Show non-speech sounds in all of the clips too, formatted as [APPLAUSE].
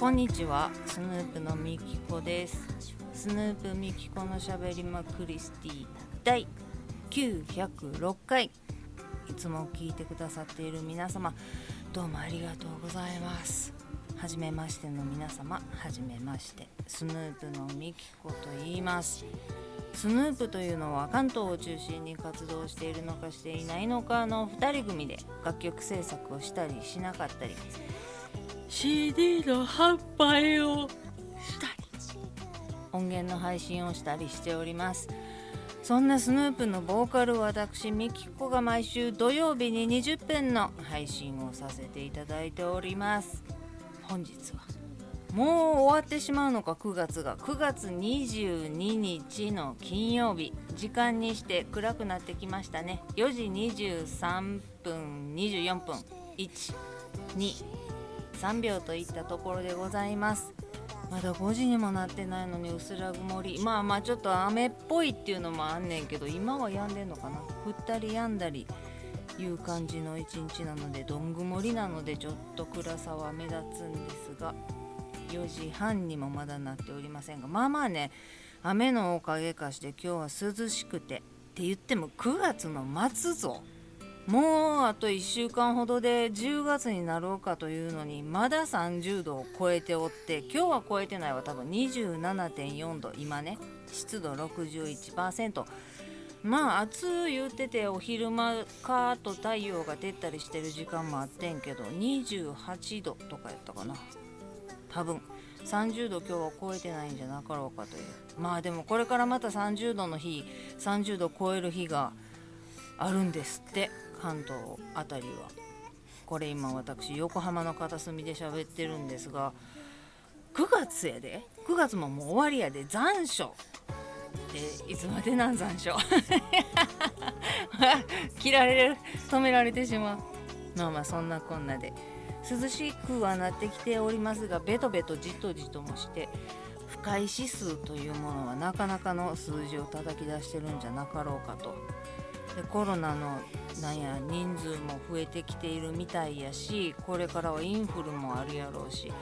こんにちは。スヌープのみきこです。スヌープみきこのしゃべりまクリスティ第906回。いつも聞いてくださっている皆様どうもありがとうございます。はじめましての皆様はじめまして。スヌープのみきこと言います。スヌープというのは関東を中心に活動しているのかしていないのかの2人組で楽曲制作をしたりしなかったり CD の販売をしたり音源の配信をしたりしております。そんなスヌープのボーカル私ミキコが毎週土曜日に20分の配信をさせていただいております。本日はもう終わってしまうのか9月が。9月22日の金曜日。時間にして暗くなってきましたね。4時23分24分。3秒といったところでございます。まだ5時にもなってないのに薄ら曇り。まあまあちょっと雨っぽいっていうのもあんねんけど今は止んでんのかな。降ったり止んだりいう感じの一日なのでどん曇りなのでちょっと暗さは目立つんですが4時半にもまだなっておりませんがまあまあね雨のおかげかして今日は涼しくてって言っても9月の末ぞ。もうあと1週間ほどで10月になろうかというのにまだ30度を超えておって今日は超えてないわ。多分27.4度。今ね湿度61%まあ暑い言っててお昼間かと太陽が出たりしてる時間もあってんけど28度とかやったかな。多分。30度今日は超えてないんじゃなかろうかという。まあでもこれからまた30度の日30度超える日があるんですって。関東あたりは。これ今私横浜の片隅で喋ってるんですが9月やで。9月ももう終わりやで。残暑。でいつまでなん残暑？[LAUGHS] 切られる止められてしまう。まあまあそんなこんなで。涼しくはなってきておりますがベトベトじとじともして不快指数というものはなかなかの数字を叩き出してるんじゃなかろうかと。でコロナのなんや人数も増えてきているみたいやしこれからはインフルもあるやろうし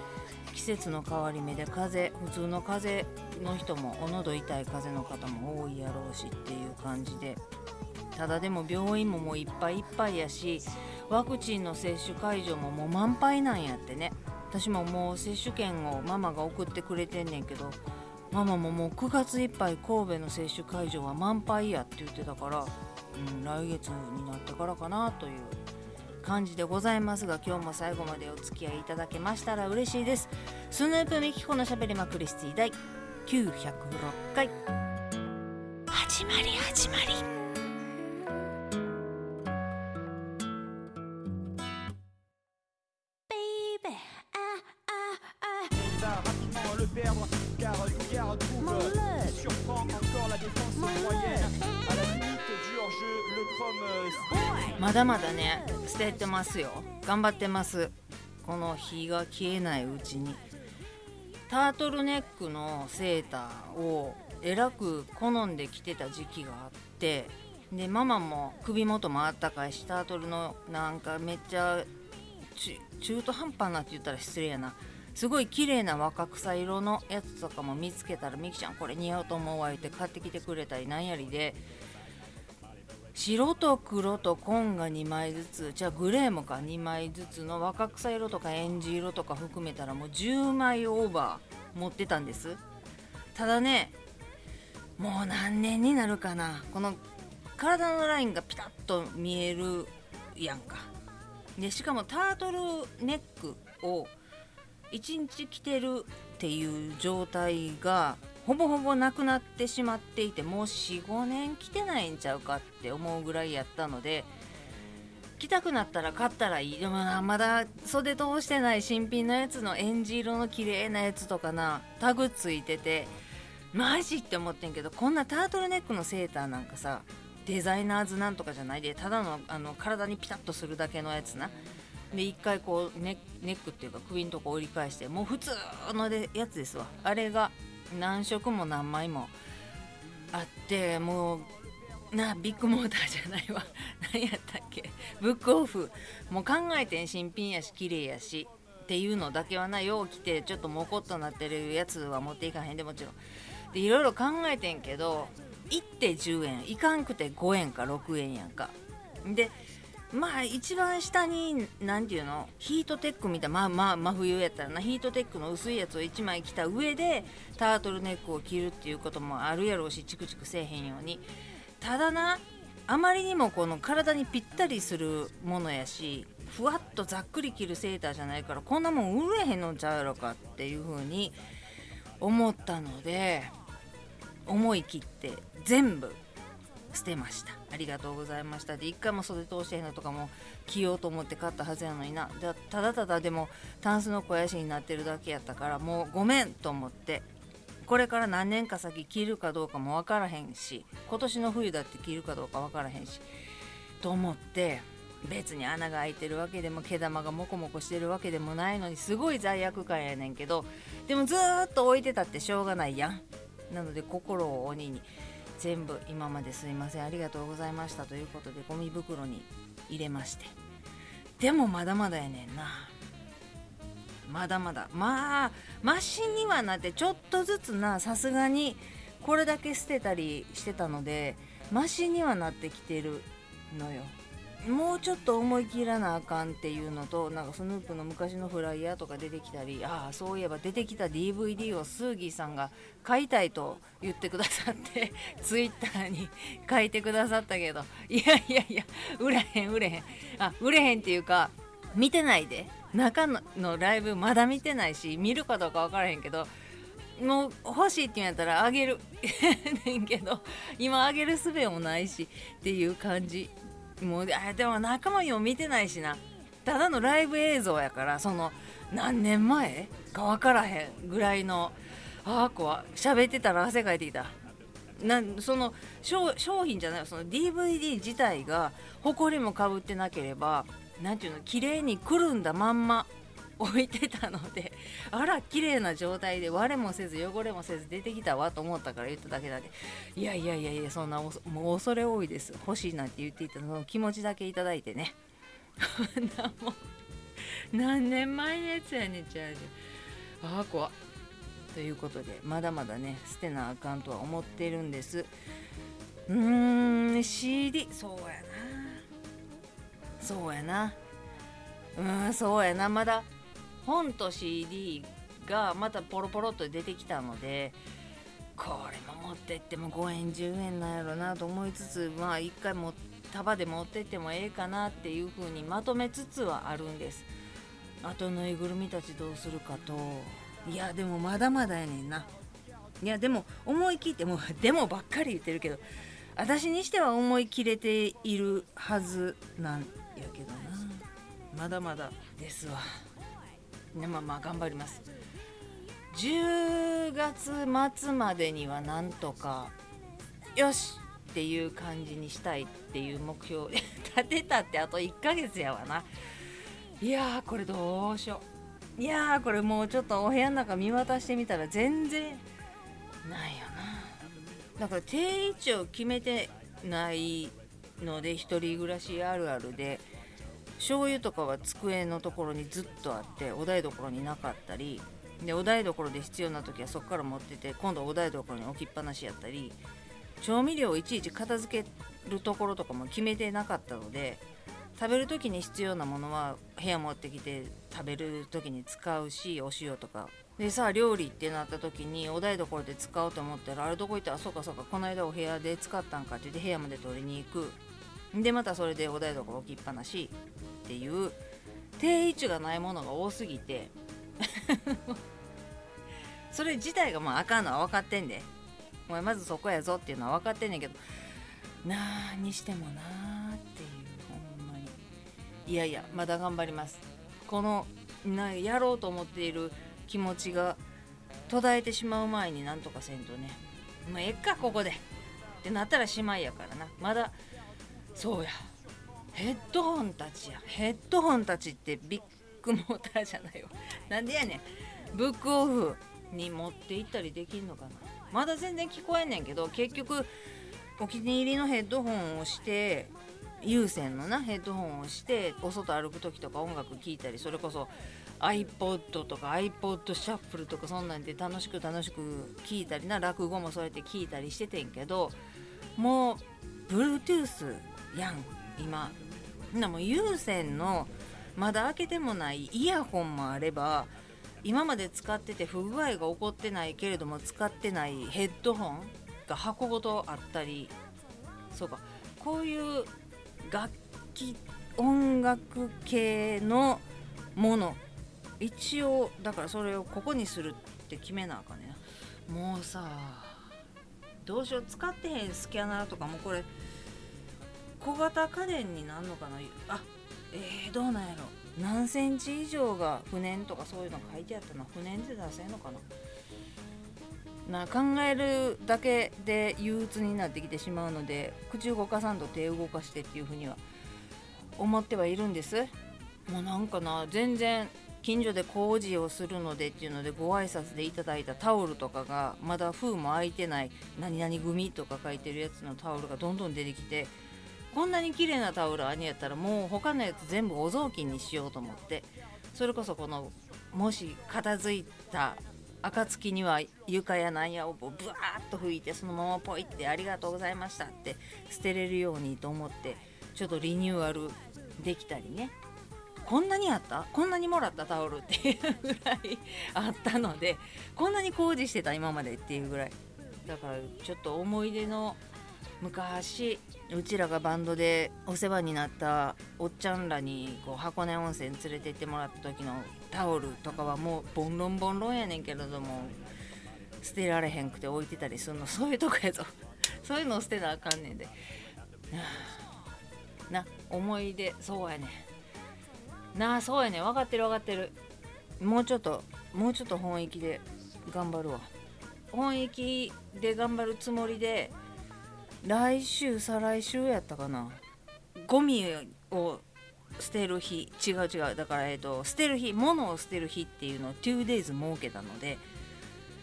季節の変わり目で風邪普通の風邪の人もお喉痛い風邪の方も多いやろうしっていう感じでただでも病院ももういっぱいいっぱいやしワクチンの接種会場ももう満杯なんやってね。私ももう接種券をママが送ってくれてんねんけどママももう9月いっぱい神戸の接種会場は満杯やって言ってたからうん、来月になってからかなという感じでございますが今日も最後までお付き合いいただけましたら嬉しいです。スヌープミキコのしゃべりまクリスティ第906回。始まり始まり。だまだね捨ててますよ。頑張ってます。この火が消えないうちに。タートルネックのセーターをえらく好んで着てた時期があってでママも首元もあったかいしタートルのなんかめっちゃ中途半端なって言ったら失礼やな。すごい綺麗な若草色のやつとかも見つけたらみきちゃんこれ似合うと思うわ言って買ってきてくれたりなんやりで。白と黒と紺が2枚ずつじゃあグレーもか2枚ずつの若草色とかエンジ色とか含めたらもう10枚オーバー持ってたんです。ただねもう何年になるかな。この体のラインがピタッと見えるやんか。でしかもタートルネックを1日着てるっていう状態がほぼほぼなくなってしまっていてもう45年着てないんちゃうかって思うぐらいやったので着たくなったら買ったらいい。でもまだ袖通してない新品のやつのエンジ色の綺麗なやつとかなタグついててマジって思ってんけどこんなタートルネックのセーターなんかさデザイナーズなんとかじゃないでただのあの体にピタッとするだけのやつな。で一回こうネックっていうか首のとこ折り返してもう普通のでやつですわ。あれが何色も何枚もあってもうなビッグモーターじゃないわ。[LAUGHS] 何やったっけ？ブックオフ。もう考えてん新品やし綺麗やし。っていうのだけはなよう来てちょっとモコっとなってるやつは持っていかへん。でもちろん。でいろいろ考えてんけど行って10円。いかんくて5円か6円やんか。でまあ一番下に何ていうの？ヒートテックみたいなまあまあ真冬やったらな。ヒートテックの薄いやつを1枚着た上でタートルネックを着るっていうこともあるやろうしチクチクせえへんように。ただなあまりにもこの体にぴったりするものやしふわっとざっくり着るセーターじゃないからこんなもん売れへんのちゃうやろかっていう風に思ったので思い切って全部捨てました。ありがとうございました。で一回も袖通してへんのとかも着ようと思って買ったはずやのにな。ただただでもタンスの肥やしになってるだけやったからもうごめんと思ってこれから何年か先着るかどうかも分からへんし今年の冬だって着るかどうか分からへんしと思って別に穴が開いてるわけでも毛玉がモコモコしてるわけでもないのにすごい罪悪感やねんけどでもずっと置いてたってしょうがないやん。なので心を鬼に。全部今まですいません。ありがとうございましたということでゴミ袋に入れまして。でもまだまだやねんな。まだまだ。まあマシにはなってちょっとずつなさすがにこれだけ捨てたりしてたのでマシにはなってきてるのよ。もうちょっと思い切らなあかんっていうのとなんかスヌープの昔のフライヤーとか出てきたりああそういえば出てきた DVD をスーギーさんが買いたいと言ってくださって [LAUGHS] ツイッターに書いてくださったけどいやいやいや売れへん売れへん。あ売れへんっていうか見てないで。中のライブまだ見てないし見るかどうか分からへんけどもう欲しいって言うんやったらあげる。[LAUGHS] ねんけど今あげる術もないしっていう感じもうあでも仲間にも見てないしな。ただのライブ映像やからその何年前か分からへんぐらいのああ怖喋ってたら汗かいてきた。なその商品じゃないその DVD 自体が埃もかぶってなければ何ていうの綺麗にくるんだまんま。置いてたのであら綺麗な状態で割れもせず汚れもせず出てきたわと思ったから言っただけだけいやいやいやいやそんなもう恐れ多いです。欲しいなんて言っていたの気持ちだけいただいてね。も [LAUGHS] う何年前のやつやねんちゃうああ怖ということでまだまだね捨てなあかんとは思ってるんです。うーん CD そうやな。そうやな。うんそうやな。まだ本と CD がまたポロポロっと出てきたのでこれも持ってっても5円10円なんやろなと思いつつまあ一回も束で持ってってもええかなっていう風にまとめつつはあるんです。あとぬいぐるみたちどうするかと。いやでもまだまだやねんな。いやでも思い切ってもう [LAUGHS] でもばっかり言ってるけど私にしては思い切れているはずなんやけどな。まだまだですわ。まあまあ頑張ります。10月末までにはなんとかよしっていう感じにしたいっていう目標 [LAUGHS] 立てたってあと1ヶ月やわな。いやこれどうしよう。いやーこれもうちょっとお部屋の中見渡してみたら全然ないよな。だから定位置を決めてないので1人暮らしあるあるで醤油とかは机のところにずっとあってお台所になかったりでお台所で必要な時はそこから持ってて今度お台所に置きっぱなしやったり調味料をいちいち片付けるところとかも決めてなかったので食べる時に必要なものは部屋持ってきて食べる時に使うしお塩とか。でさあ料理ってなった時にお台所で使おうと思ったらあれどこ行った？らそうかそうかこの間お部屋で使ったんかって言って部屋まで取りに行く。でまたそれでお台所置きっぱなしっていう定位置がないものが多すぎて。[LAUGHS] それ自体がまああかんのは分かってんで。お前まずそこやぞっていうのは分かってんねんけど。なあにしてもなあっていう。ほんまに。いやいやまだ頑張ります。このなやろうと思っている気持ちが途絶えてしまう前になんとかせんとね。まあえっかここで。ってなったらしまいやからな。まだそうや。ヘッドホンたちや。ヘッドホンたちってビッグモーターじゃないわ。[LAUGHS] なんでやねん。ブックオフに持って行ったりできんのかな。まだ全然聞こえんねんけど結局お気に入りのヘッドホンをして有線のなヘッドホンをしてお外歩く時とか音楽聴いたりそれこそ iPod とか iPod シャッフルとかそんなんで楽しく楽しく聴いたりな落語もそうやって聴いたりしててんけどもう Bluetooth やん今なもう有線のまだ開けてもないイヤホンもあれば今まで使ってて不具合が起こってないけれども使ってないヘッドホンが箱ごとあったりそうかこういう楽器音楽系のもの一応だからそれをここにするって決めなあかんねもうさどうしよう使ってへんスキャナーとかもこれ小型家電になんのかな？あえー、どうなんやろ？何センチ以上が不燃とかそういうの書いてあったの不燃で出せんのかな？な考えるだけで憂鬱になってきてしまうので口動かさんと手動かしてっていうふうには思ってはいるんです。もうなんかな全然近所で工事をするのでっていうのでご挨拶でいただいたタオルとかがまだ封も開いてない何々組とか書いてるやつのタオルがどんどん出てきてこんなに綺麗なタオルあにやったらもう他のやつ全部お雑巾にしようと思って。それこそこのもし片付いた暁には床やなんやをブワーッと拭いてそのままポイってありがとうございましたって捨てれるようにと思ってちょっとリニューアルできたりね。こんなにあった？こんなにもらったタオルっていうぐらい [LAUGHS] あったのでこんなに工事してた今までっていうぐらい。だからちょっと思い出の昔うちらがバンドでお世話になったおっちゃんらにこう箱根温泉連れて行ってもらった時のタオルとかはもうボンロンボンロンやねんけれども捨てられへんくて置いてたりするの。そういうとこやぞ。[LAUGHS] そういうの捨てなあかんねんで。[SIGHS] な思い出。そうやねなあそうやね分かってる分かってる。もうちょっともうちょっと本意気で頑張るわ。本意気で頑張るつもりで来週再来週やったかな。ゴミを捨てる日違う違う。だから、えーと、捨てる日物を捨てる日っていうのを 2days 設けたので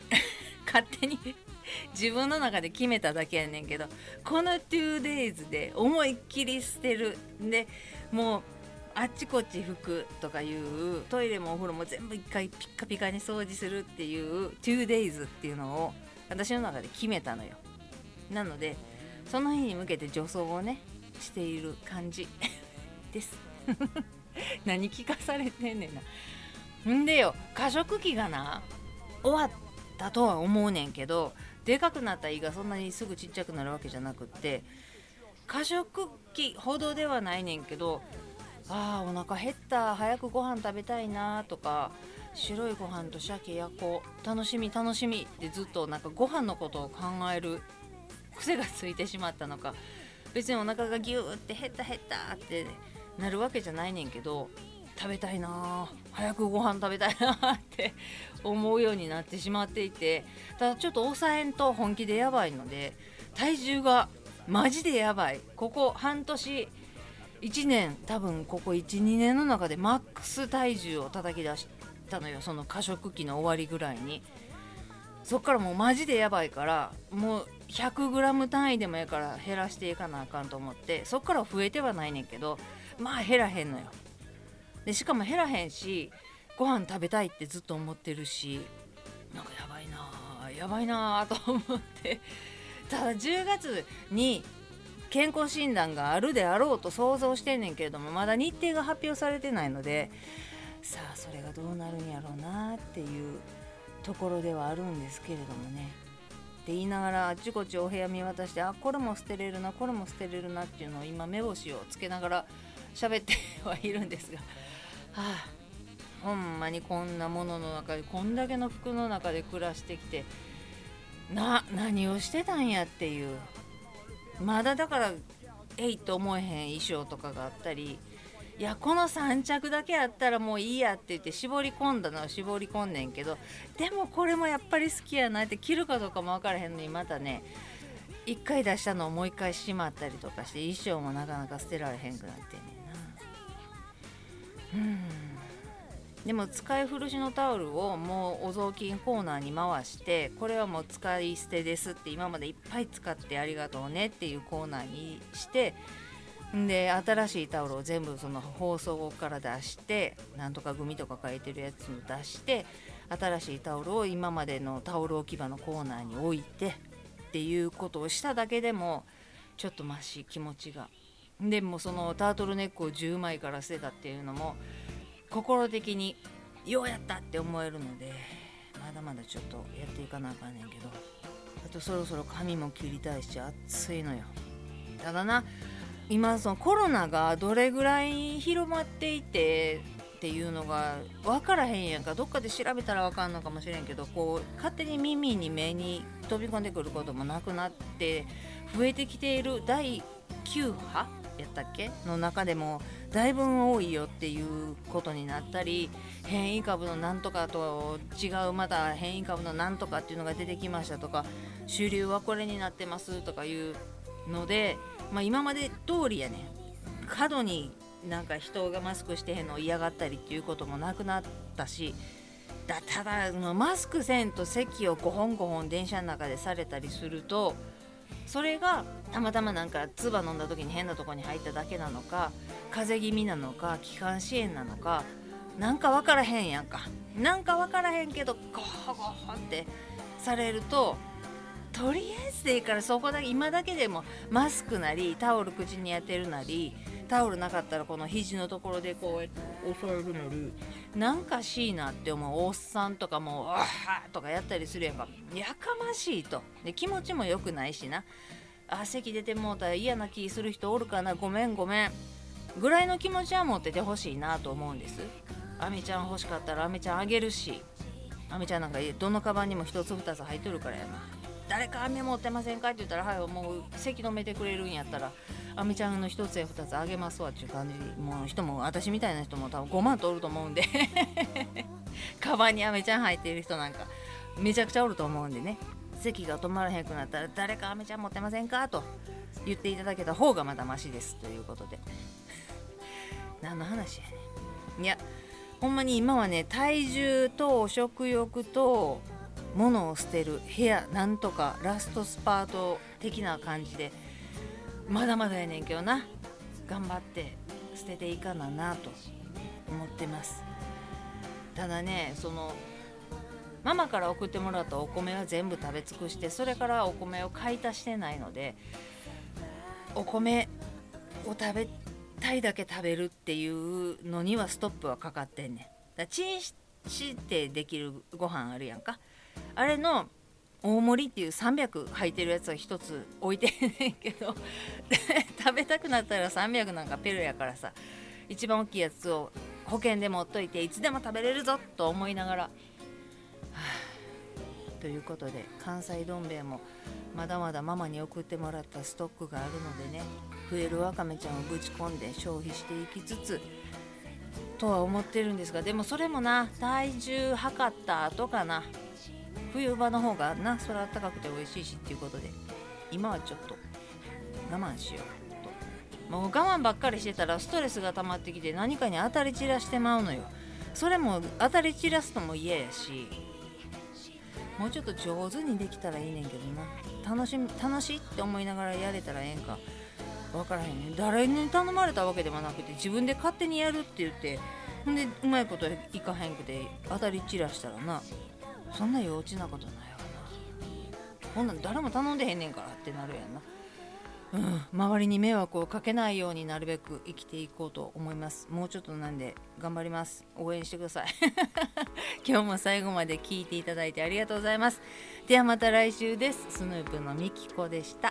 [LAUGHS] 勝手に [LAUGHS] 自分の中で決めただけやねんけどこの 2days で思いっきり捨てる。でもうあっちこっち拭くとかいうトイレもお風呂も全部一回ピッカピカに掃除するっていう 2days っていうのを私の中で決めたのよ。なのでその日に向けて助走をねしている感じ。[LAUGHS] です。[LAUGHS] 何聞かされてんねんな。んでよ過食期がな終わったとは思うねんけどでかくなった胃がそんなにすぐちっちゃくなるわけじゃなくって過食期ほどではないねんけどあーお腹減った早くご飯食べたいなとか白いご飯と鮭焼こう楽しみ楽しみってずっとなんかご飯のことを考える癖がついてしまったのか。別にお腹がギューって減った減ったってなるわけじゃないねんけど食べたいな早くご飯食べたいなって [LAUGHS] 思うようになってしまっていてただちょっと抑えんと本気でやばいので体重がマジでやばい。ここ半年1年多分ここ12年の中でマックス体重を叩き出したのよその過食期の終わりぐらいに。そっからもうマジでやばいからもう 100g 単位でもええから減らしていかなあかんと思ってそっから増えてはないねんけどまあ減らへんのよ。でしかも減らへんしご飯食べたいってずっと思ってるしなんかやばいなやばいなと思って。ただ10月に健康診断があるであろうと想像してんねんけれどもまだ日程が発表されてないのでさあそれがどうなるんやろうなっていうところではあるんですけれどもね。って言いながらあっちこっちお部屋見渡してあこれも捨てれるなこれも捨てれるなっていうのを今目星をつけながら喋ってはいるんですがはあほんまにこんなものの中でこんだけの服の中で暮らしてきてな何をしてたんやっていう。まだだからえいと思えへん衣装とかがあったりいやこの3着だけあったらもういいやって言って絞り込んだのは絞り込んねんけどでもこれもやっぱり好きやなって着るかどうかも分からへんのにまたね1回出したのをもう1回しまったりとかして衣装もなかなか捨てられへんくなってんねんな。うん。でも使い古しのタオルをもうお雑巾コーナーに回してこれはもう使い捨てですって今までいっぱい使ってありがとうねっていうコーナーにしてで新しいタオルを全部その放送後から出してなんとか組とか書いてるやつを出して新しいタオルを今までのタオル置き場のコーナーに置いてっていうことをしただけでもちょっとマシ気持ちが。でもそのタートルネックを10枚から捨てたっていうのも心的にようやったって思えるのでまだまだちょっとやっていかなあかんねんけど。あとそろそろ髪も切りたいし暑いのよ。ただな今そのコロナがどれぐらい広まっていてっていうのが分からへんやんかどっかで調べたら分かんのかもしれんけどこう勝手に耳に目に飛び込んでくることもなくなって増えてきている第9波やったっけの中でもだいぶ多いよっていうことになったり変異株のなんとかと違うまた変異株のなんとかっていうのが出てきましたとか主流はこれになってますとかいうのでまあ、今まで通りやね。過度になんか人がマスクしてへんのを嫌がったりっていうこともなくなったしだただマスクせんと席を5本5本電車の中でされたりするとそれがたまたまなんか唾飲んだ時に変なとこに入っただけなのか風邪気味なのか気管支炎なのかなんか分からへんやんか。なんか分からへんけどゴホゴホってされるととりあえずでいいからそこだけ今だけでもマスクなりタオル口に当てるなりタオルなかったらこの肘のところでこうやって押さえるなりなんかしいなって思うおっさんとかもう「わー」とかやったりするやんか。やかましいと。で気持ちも良くないしな。あ席出てもうたら嫌な気する人おるかな。ごめんごめん。ぐらいの気持ちは持っててほしいなと思うんです。あめちゃん欲しかったらあめちゃんあげるし。あめちゃんなんかどのカバンにも1つ2つ入っとるからやな。誰か飴持ってませんか?」って言ったら「はいもう席止めてくれるんやったら飴ちゃんの1つや2つあげますわ」っていう感じもう人も私みたいな人も多分5万とおると思うんで [LAUGHS] カバンに飴ちゃん入っている人なんかめちゃくちゃおると思うんでね席が止まらへんくなったら「誰か飴ちゃん持ってませんか?」と言っていただけた方がまだマシですということで [LAUGHS] 何の話やねんいやほんまに今はね体重と食欲と物を捨てる部屋なんとかラストスパート的な感じでまだまだやねんけどな。頑張って捨てていかななと思ってます。ただねそのママから送ってもらったお米は全部食べ尽くしてそれからお米を買い足してないのでお米を食べたいだけ食べるっていうのにはストップはかかってんねん。だチンしてできるご飯あるやんか。あれの大盛りっていう300入ってるやつは1つ置いてんねんけど [LAUGHS] 食べたくなったら300なんかペルやからさ一番大きいやつを保険で持っといていつでも食べれるぞと思いながら、はあ、ということで関西どん兵衛もまだまだママに送ってもらったストックがあるのでね増えるわかめちゃんをぶち込んで消費していきつつとは思ってるんですがでもそれもな体重測った後かな。冬場の方がなそれあったかくて美味しいしっていうことで今はちょっと我慢しようと。もう我慢ばっかりしてたらストレスが溜まってきて何かに当たり散らしてまうのよ。それも当たり散らすのも嫌やしもうちょっと上手にできたらいいねんけどな。楽しみ楽しいって思いながらやれたらええんか分からへんね誰に頼まれたわけでもなくて自分で勝手にやるって言ってほんでうまいこといかへんくて当たり散らしたらな。そんな幼稚なことないわな。こんなん誰も頼んでへんねんからってなるやんな。うん。周りに迷惑をかけないようになるべく生きていこうと思います。もうちょっとなんで頑張ります。応援してください。[LAUGHS] 今日も最後まで聞いていただいてありがとうございます。ではまた来週です。スヌープのみきこでした。